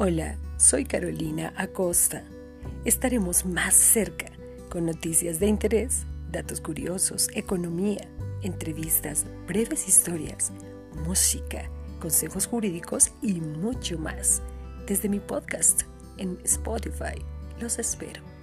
Hola, soy Carolina Acosta. Estaremos más cerca con noticias de interés, datos curiosos, economía, entrevistas, breves historias, música, consejos jurídicos y mucho más desde mi podcast en Spotify. Los espero.